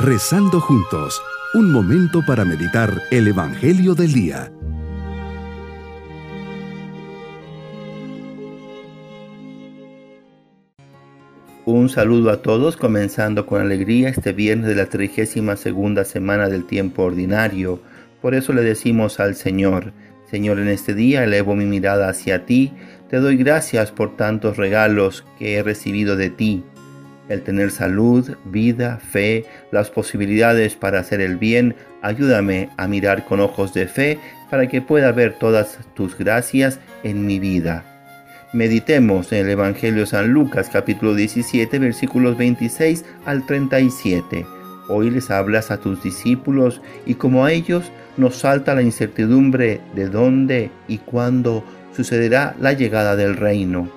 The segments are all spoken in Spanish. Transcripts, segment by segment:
Rezando juntos, un momento para meditar el Evangelio del Día. Un saludo a todos, comenzando con alegría este viernes de la 32 segunda semana del tiempo ordinario. Por eso le decimos al Señor, Señor, en este día elevo mi mirada hacia ti, te doy gracias por tantos regalos que he recibido de ti. El tener salud, vida, fe, las posibilidades para hacer el bien, ayúdame a mirar con ojos de fe para que pueda ver todas tus gracias en mi vida. Meditemos en el Evangelio de San Lucas capítulo 17 versículos 26 al 37. Hoy les hablas a tus discípulos y como a ellos nos salta la incertidumbre de dónde y cuándo sucederá la llegada del reino.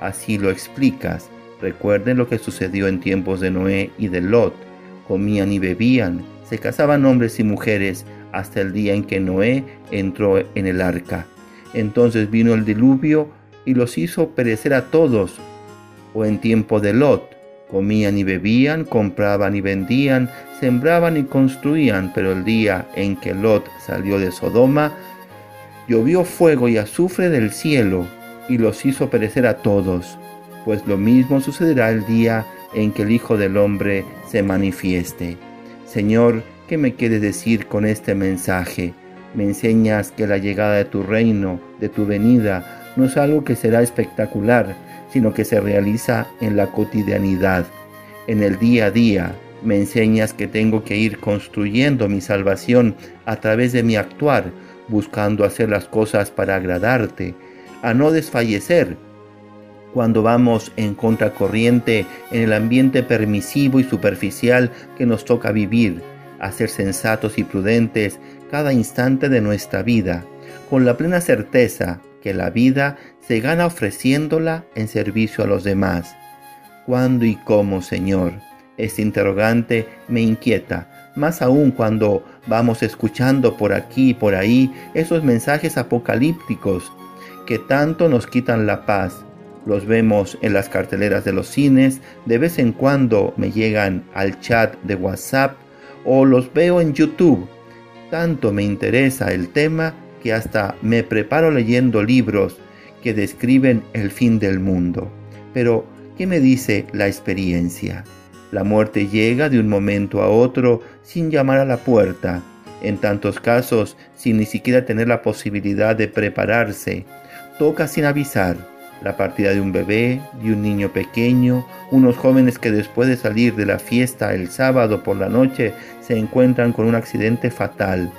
Así lo explicas. Recuerden lo que sucedió en tiempos de Noé y de Lot. Comían y bebían, se casaban hombres y mujeres hasta el día en que Noé entró en el arca. Entonces vino el diluvio y los hizo perecer a todos. O en tiempo de Lot, Comían y bebían, compraban y vendían, sembraban y construían, pero el día en que Lot salió de Sodoma, llovió fuego y azufre del cielo y los hizo perecer a todos. Pues lo mismo sucederá el día en que el Hijo del Hombre se manifieste. Señor, ¿qué me quieres decir con este mensaje? Me enseñas que la llegada de tu reino, de tu venida, no es algo que será espectacular, sino que se realiza en la cotidianidad, en el día a día. Me enseñas que tengo que ir construyendo mi salvación a través de mi actuar, buscando hacer las cosas para agradarte, a no desfallecer cuando vamos en contracorriente en el ambiente permisivo y superficial que nos toca vivir, a ser sensatos y prudentes cada instante de nuestra vida, con la plena certeza que la vida se gana ofreciéndola en servicio a los demás. ¿Cuándo y cómo, Señor? Este interrogante me inquieta, más aún cuando vamos escuchando por aquí y por ahí esos mensajes apocalípticos que tanto nos quitan la paz. Los vemos en las carteleras de los cines, de vez en cuando me llegan al chat de WhatsApp o los veo en YouTube. Tanto me interesa el tema que hasta me preparo leyendo libros que describen el fin del mundo. Pero, ¿qué me dice la experiencia? La muerte llega de un momento a otro sin llamar a la puerta, en tantos casos sin ni siquiera tener la posibilidad de prepararse. Toca sin avisar la partida de un bebé, de un niño pequeño, unos jóvenes que después de salir de la fiesta el sábado por la noche se encuentran con un accidente fatal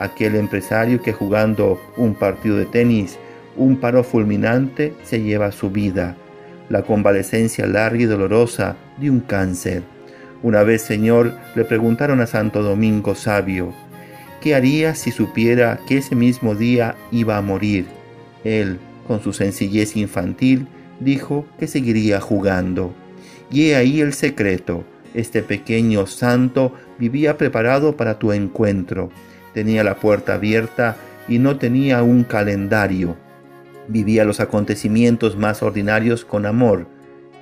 aquel empresario que jugando un partido de tenis, un paro fulminante, se lleva su vida, la convalecencia larga y dolorosa de un cáncer. Una vez, Señor, le preguntaron a Santo Domingo Sabio, ¿qué haría si supiera que ese mismo día iba a morir? Él, con su sencillez infantil, dijo que seguiría jugando. Y he ahí el secreto. Este pequeño santo vivía preparado para tu encuentro tenía la puerta abierta y no tenía un calendario. Vivía los acontecimientos más ordinarios con amor.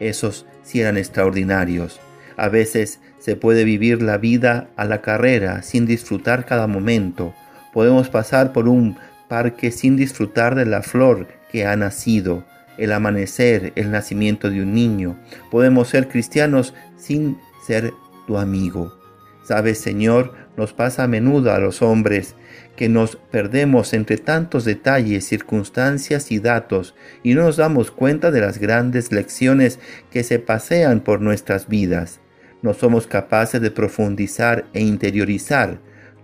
Esos sí eran extraordinarios. A veces se puede vivir la vida a la carrera sin disfrutar cada momento. Podemos pasar por un parque sin disfrutar de la flor que ha nacido, el amanecer, el nacimiento de un niño. Podemos ser cristianos sin ser tu amigo. Sabes, Señor, nos pasa a menudo a los hombres que nos perdemos entre tantos detalles, circunstancias y datos y no nos damos cuenta de las grandes lecciones que se pasean por nuestras vidas. No somos capaces de profundizar e interiorizar.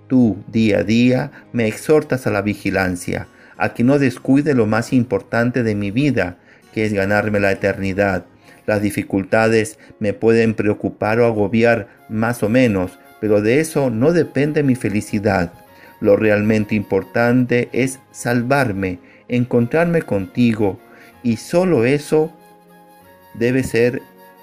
Tú, día a día, me exhortas a la vigilancia, a que no descuide lo más importante de mi vida, que es ganarme la eternidad. Las dificultades me pueden preocupar o agobiar más o menos, pero de eso no depende mi felicidad. Lo realmente importante es salvarme, encontrarme contigo, y solo eso debe ser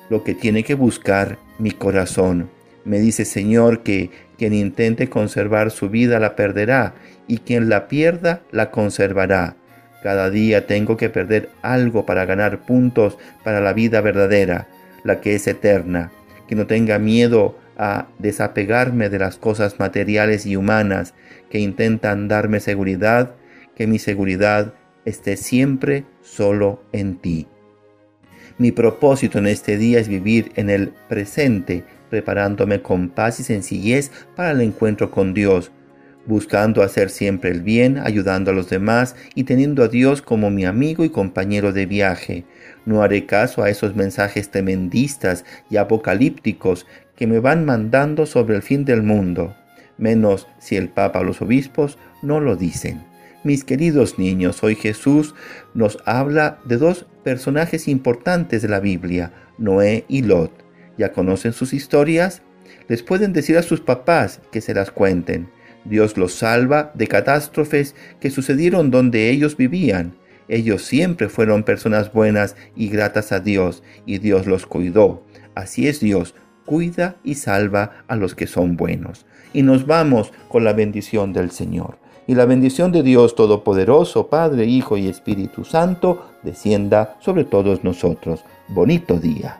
lo que tiene que buscar mi corazón. Me dice Señor que quien intente conservar su vida la perderá, y quien la pierda la conservará. Cada día tengo que perder algo para ganar puntos para la vida verdadera, la que es eterna. Que no tenga miedo a desapegarme de las cosas materiales y humanas que intentan darme seguridad, que mi seguridad esté siempre solo en ti. Mi propósito en este día es vivir en el presente, preparándome con paz y sencillez para el encuentro con Dios, buscando hacer siempre el bien, ayudando a los demás y teniendo a Dios como mi amigo y compañero de viaje. No haré caso a esos mensajes tremendistas y apocalípticos que me van mandando sobre el fin del mundo, menos si el Papa o los obispos no lo dicen. Mis queridos niños, hoy Jesús nos habla de dos personajes importantes de la Biblia, Noé y Lot. ¿Ya conocen sus historias? Les pueden decir a sus papás que se las cuenten. Dios los salva de catástrofes que sucedieron donde ellos vivían. Ellos siempre fueron personas buenas y gratas a Dios, y Dios los cuidó. Así es Dios, cuida y salva a los que son buenos. Y nos vamos con la bendición del Señor. Y la bendición de Dios Todopoderoso, Padre, Hijo y Espíritu Santo, descienda sobre todos nosotros. Bonito día.